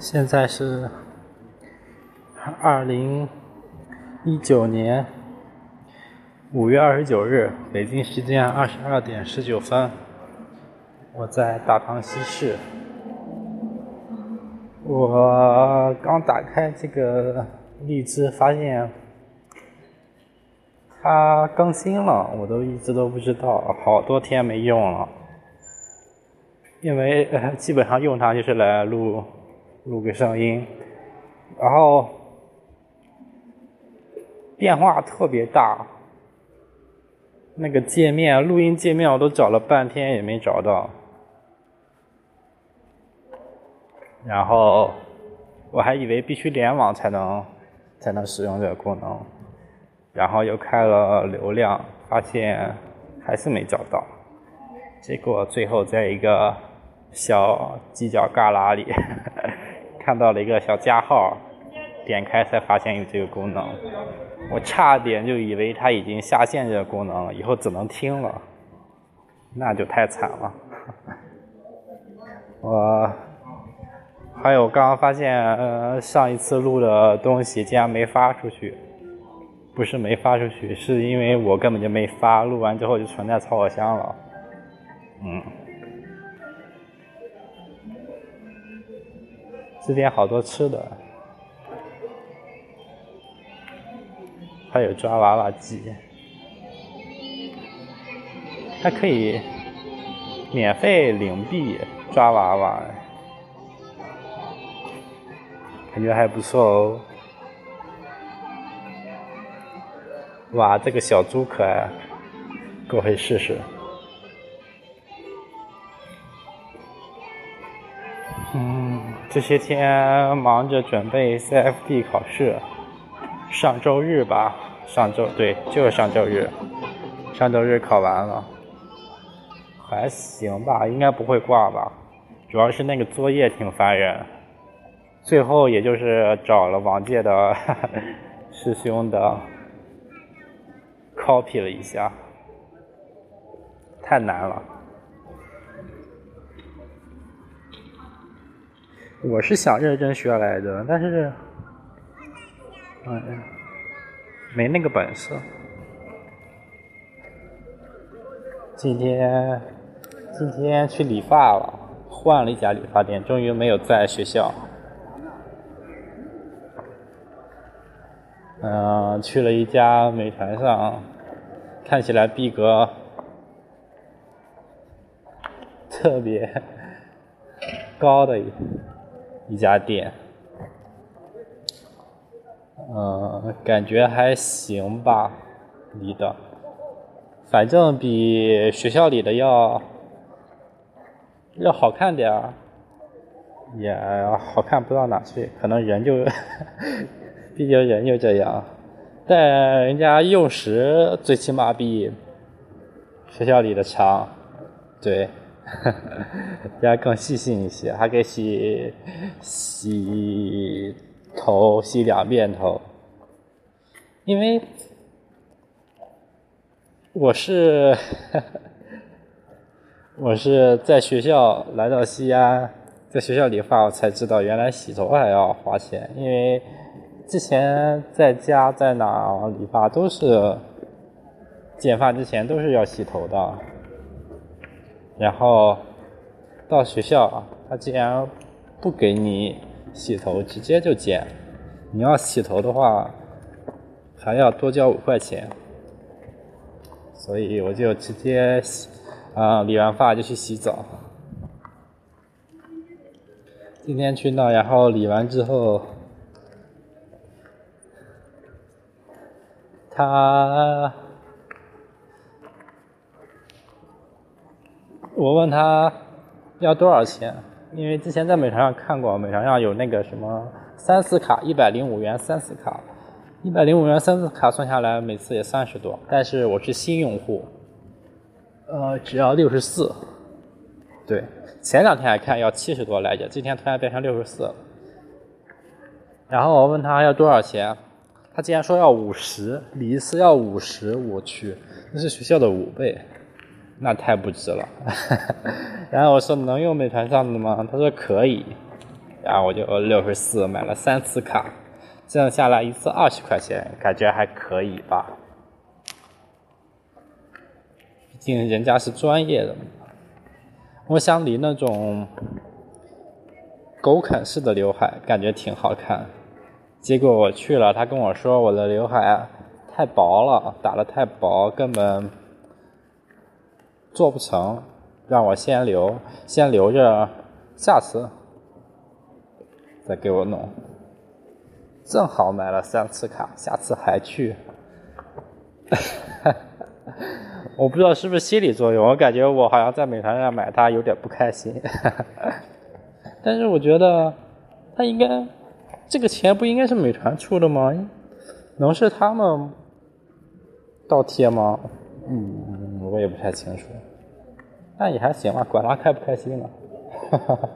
现在是二零一九年五月二十九日，北京时间二十二点十九分，我在大唐西市。我刚打开这个荔枝，发现它更新了，我都一直都不知道，好多天没用了，因为基本上用它就是来录。录个声音，然后变化特别大，那个界面录音界面我都找了半天也没找到，然后我还以为必须联网才能才能使用这个功能，然后又开了流量，发现还是没找到，结果最后在一个小犄角旮旯里。看到了一个小加号，点开才发现有这个功能，我差点就以为它已经下线这个功能了，以后只能听了，那就太惨了。我还有刚刚发现，呃，上一次录的东西竟然没发出去，不是没发出去，是因为我根本就没发，录完之后就存在草稿箱了，嗯。这边好多吃的，还有抓娃娃机，还可以免费领币抓娃娃，感觉还不错哦。哇，这个小猪可爱，过去试试。这些天忙着准备 CFD 考试，上周日吧，上周对，就是上周日，上周日考完了，还行吧，应该不会挂吧，主要是那个作业挺烦人，最后也就是找了往届的 师兄的 copy 了一下，太难了。我是想认真学来着，但是，嗯，没那个本事。今天今天去理发了，换了一家理发店，终于没有在学校。嗯，去了一家美团上，看起来逼格特别高的一。一家店，嗯，感觉还行吧，离的，反正比学校里的要要好看点儿，也好看不到哪去，可能人就，毕竟人就这样，但人家用时最起码比学校里的强，对。要更细心一些，还给洗洗头，洗两遍头。因为我是我是在学校来到西安，在学校理发，我才知道原来洗头还要花钱。因为之前在家在哪理发都是剪发之前都是要洗头的。然后到学校，他竟然不给你洗头，直接就剪。你要洗头的话，还要多交五块钱。所以我就直接洗，啊，理完发就去洗澡。今天去那，然后理完之后，他。我问他要多少钱，因为之前在美团上看过，美团上有那个什么三次卡，一百零五元三次卡，一百零五元三次卡算下来每次也三十多，但是我是新用户，呃，只要六十四，对，前两天还看要七十多来着，今天突然变成六十四，然后我问他要多少钱，他竟然说要五十，理一次要五十，我去，那是学校的五倍。那太不值了，然后我说能用美团上的吗？他说可以，然后我就六十四买了三次卡，这样下来一次二十块钱，感觉还可以吧。毕竟人家是专业的，我想理那种狗啃式的刘海，感觉挺好看。结果我去了，他跟我说我的刘海太薄了，打的太薄，根本做不成，让我先留，先留着，下次再给我弄。正好买了三次卡，下次还去。我不知道是不是心理作用，我感觉我好像在美团上买它有点不开心。但是我觉得他应该。这个钱不应该是美团出的吗？能是他们倒贴吗？嗯，我也不太清楚。但也还行吧，管他开不开心呢。哈哈哈。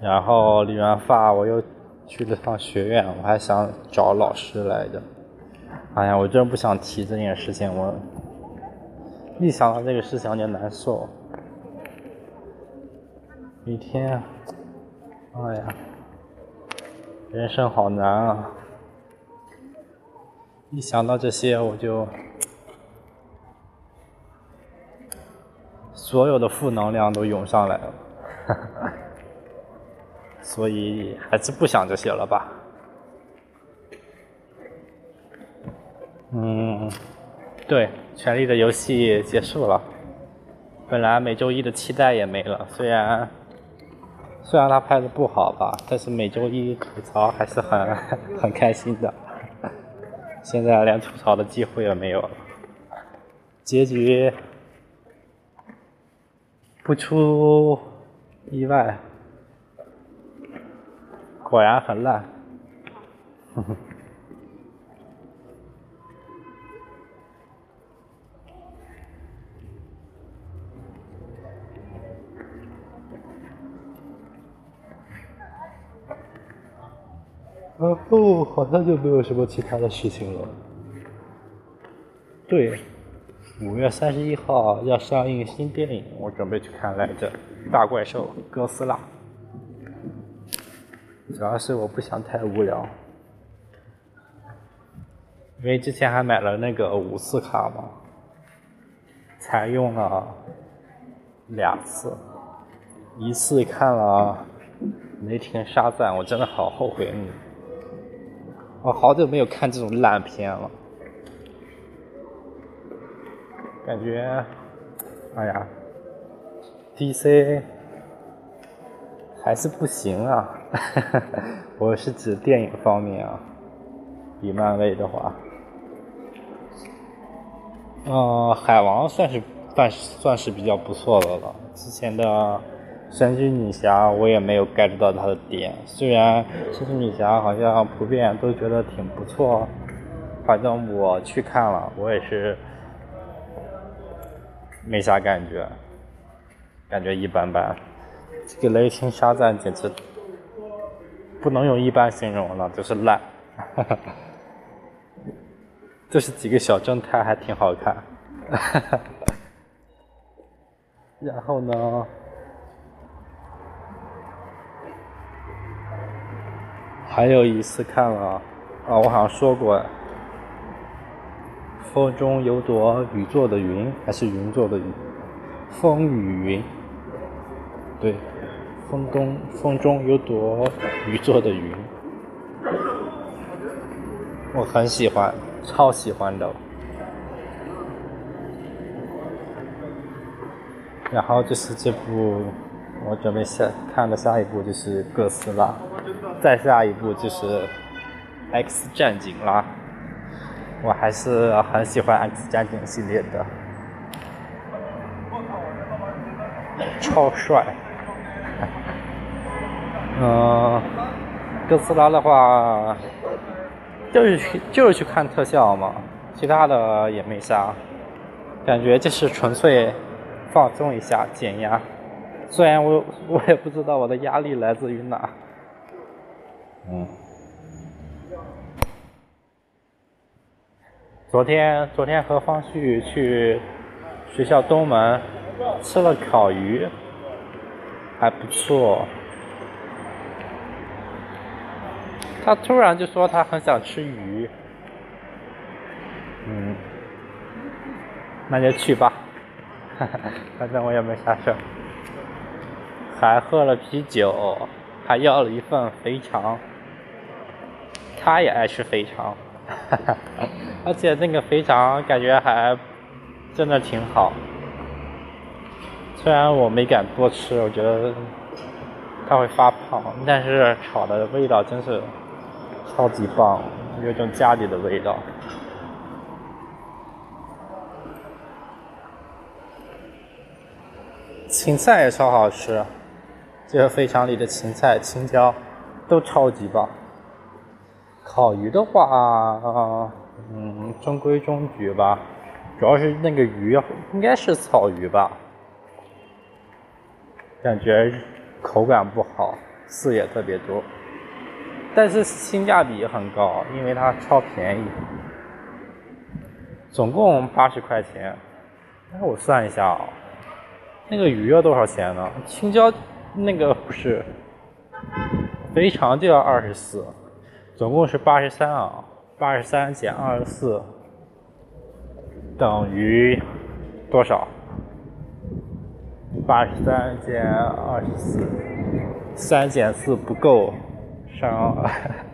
然后理完发，我又去了趟学院，我还想找老师来着。哎呀，我真不想提这件事情，我一想到这个事情就难受。一天，哎呀，人生好难啊！一想到这些，我就所有的负能量都涌上来了，所以还是不想这些了吧。嗯，对，《权力的游戏》结束了。本来每周一的期待也没了，虽然虽然他拍的不好吧，但是每周一吐槽还是很 很开心的。现在连吐槽的机会也没有了，结局不出意外，果然很烂。呵呵。然后好像就没有什么其他的事情了。对，五月三十一号要上映新电影，我准备去看来着，《大怪兽哥斯拉》。主要是我不想太无聊，因为之前还买了那个五次卡嘛，才用了两次，一次看了雷霆沙赞，我真的好后悔。我好久没有看这种烂片了，感觉，哎呀，DC 还是不行啊，我是指电影方面啊，比漫威的话，嗯，海王算是算算是比较不错的了，之前的。神奇女侠我也没有 get 到她的点，虽然神奇女侠好像普遍都觉得挺不错，反正我去看了，我也是没啥感觉，感觉一般般。这个雷霆沙赞简直不能用一般形容了，就是烂。这是几个小正太还挺好看，然后呢？还有一次看了，啊，我好像说过，风中有朵雨做的云，还是云做的云？风雨云，对，风中风中有朵雨做的云，我很喜欢，超喜欢的。然后就是这部，我准备下看的下一部就是哥斯拉。再下一步就是《X 战警》啦，我还是很喜欢《X 战警》系列的，超帅。嗯，哥斯拉的话，就是去就是去看特效嘛，其他的也没啥，感觉就是纯粹放松一下、减压。虽然我我也不知道我的压力来自于哪。嗯，昨天昨天和方旭去学校东门吃了烤鱼，还不错。他突然就说他很想吃鱼，嗯，那就去吧，反正我也没啥事。还喝了啤酒，还要了一份肥肠，他也爱吃肥肠，而且那个肥肠感觉还真的挺好。虽然我没敢多吃，我觉得他会发胖，但是炒的味道真是超级棒，有种家里的味道。芹菜也超好吃。这个肥肠里的芹菜、青椒都超级棒。烤鱼的话，嗯，中规中矩吧，主要是那个鱼应该是草鱼吧，感觉口感不好，刺也特别多，但是性价比很高，因为它超便宜，总共八十块钱。那我算一下啊，那个鱼要多少钱呢？青椒。那个不是，肥肠就要二十四，总共是八十三啊，八十三减二十四等于多少？八十三减二十四，三减四不够，上。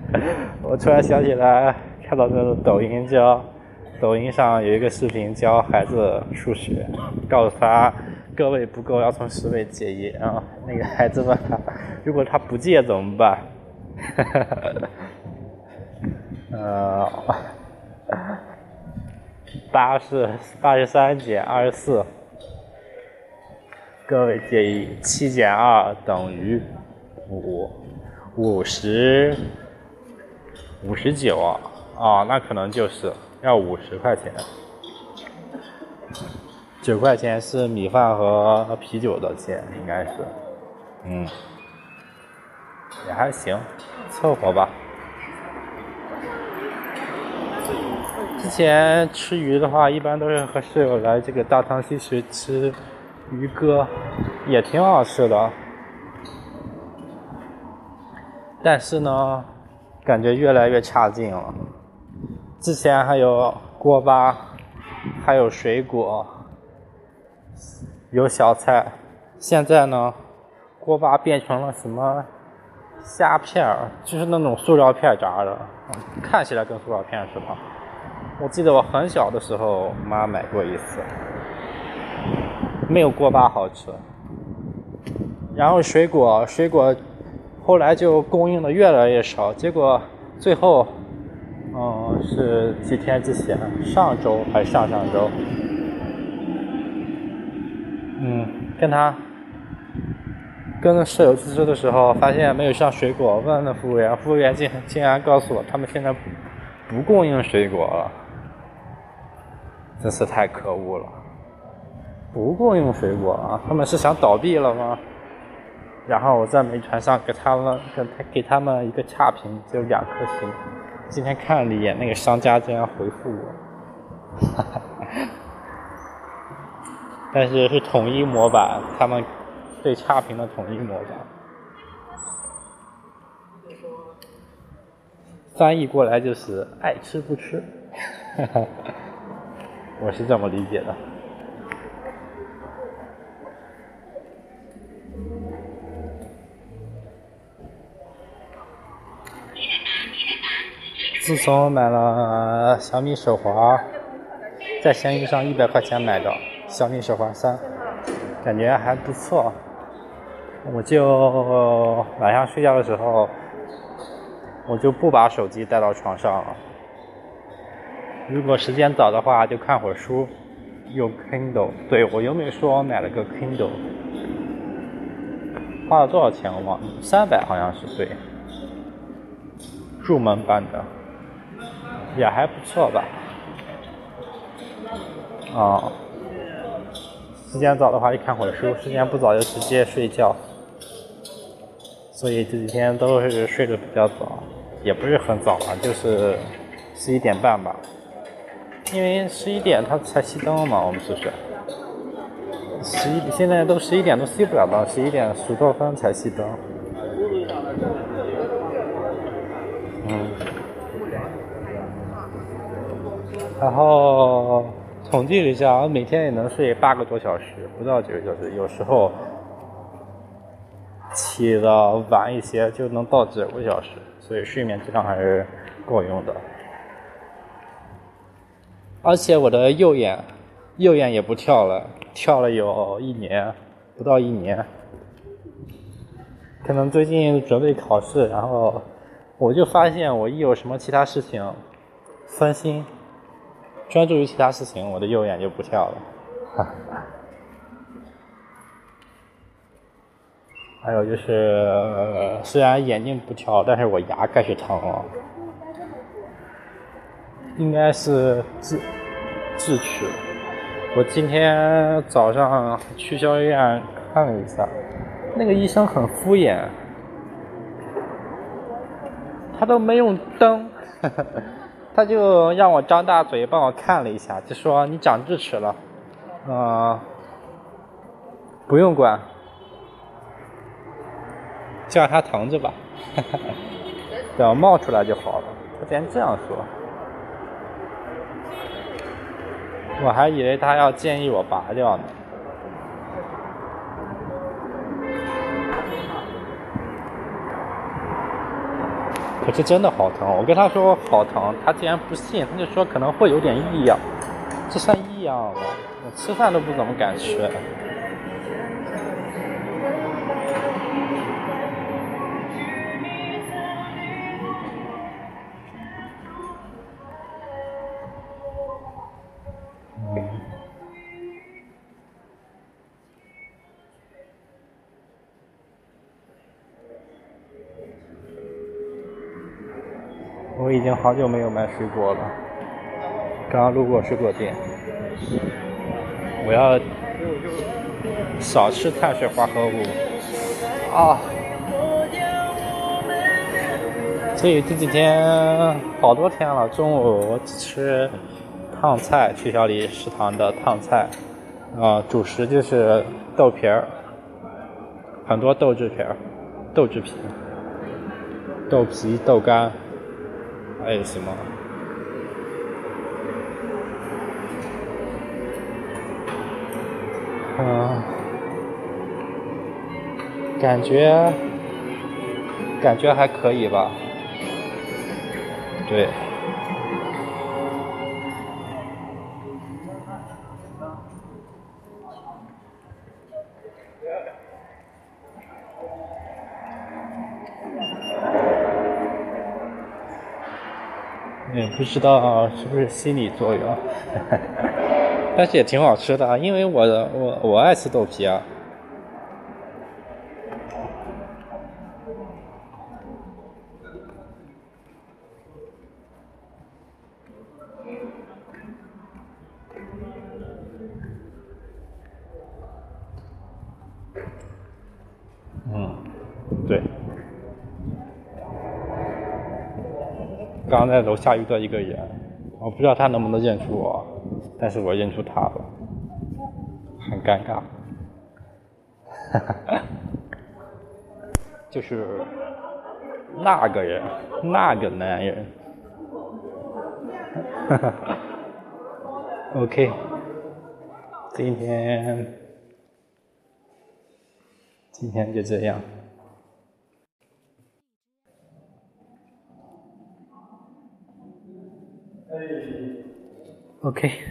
我突然想起来，看到那个抖音教，抖音上有一个视频教孩子数学，告诉他。个位不够，要从十位借一啊！那个孩子问他，如果他不借怎么办？哈哈哈哈呃，八是八十三减二十四，各位建议，七减二等于五，五十五十九啊！啊，那可能就是要五十块钱。九块钱是米饭和啤酒的钱，应该是，嗯，也还行，凑合吧。之之前吃鱼的话，一般都是和室友来这个大汤溪水吃鱼哥，也挺好吃的。但是呢，感觉越来越差劲了。之前还有锅巴，还有水果。有小菜，现在呢，锅巴变成了什么虾片儿，就是那种塑料片炸的，看起来跟塑料片似的。我记得我很小的时候，妈买过一次，没有锅巴好吃。然后水果，水果后来就供应的越来越少，结果最后，嗯，是几天之前，上周还是上上周。嗯，跟他跟舍友去吃的时候，发现没有上水果，问了服务员，服务员竟竟然告诉我，他们现在不供应水果了，真是太可恶了！不供应水果啊，他们是想倒闭了吗？然后我在美团上给他们给他给他们一个差评，就两颗星。今天看了一眼，那个商家竟然回复我，哈哈。但是是统一模板，他们对差评的统一模板，翻译过来就是爱吃不吃，哈 哈我是这么理解的。自从买了小米手环，在闲鱼上一百块钱买的。小米手环三，感觉还不错。我就晚上睡觉的时候，我就不把手机带到床上了。如果时间早的话，就看会儿书，用 Kindle。对我有没说我买了个 Kindle？花了多少钱我忘了，三百好像是对。入门版的，也还不错吧。啊。时间早的话就看会儿书，时间不早就直接睡觉。所以这几天都是睡得比较早，也不是很早吧，就是十一点半吧。因为十一点它才熄灯嘛，我们宿舍。十一现在都十一点都熄不了灯，十一点十多分才熄灯。嗯。然后统计了一下，我每天也能睡八个多小时，不到九个小时，有时候起的晚一些就能到九个小时，所以睡眠质量还是够用的。而且我的右眼，右眼也不跳了，跳了有一年，不到一年。可能最近准备考试，然后我就发现我一有什么其他事情分心，专注于其他事情，我的右眼就不跳了。还有就是，虽然眼睛不跳，但是我牙开始疼了。应该是智智齿。我今天早上去消医院看了一下，那个医生很敷衍，他都没用灯，他就让我张大嘴帮我看了一下，就说你长智齿了，啊，不用管，就让它疼着吧，等冒出来就好了。他竟然这样说。我还以为他要建议我拔掉呢，可是真的好疼。我跟他说好疼，他竟然不信，他就说可能会有点异样。这算异样吗？我吃饭都不怎么敢吃。已经好久没有买水果了，刚刚路过水果店。我要少吃碳水化合物啊！所以这几天好多天了，中午我只吃烫菜，学校里食堂的烫菜，啊，主食就是豆皮儿，很多豆制品，豆制品，豆皮、豆干。还有什么？嗯，感觉感觉还可以吧。对。也不知道是不是心理作用，但是也挺好吃的啊，因为我我我爱吃豆皮啊。刚在楼下遇到一个人，我不知道他能不能认出我，但是我认出他了，很尴尬，就是那个人，那个男人，哈 哈，OK，今天今天就这样。Okay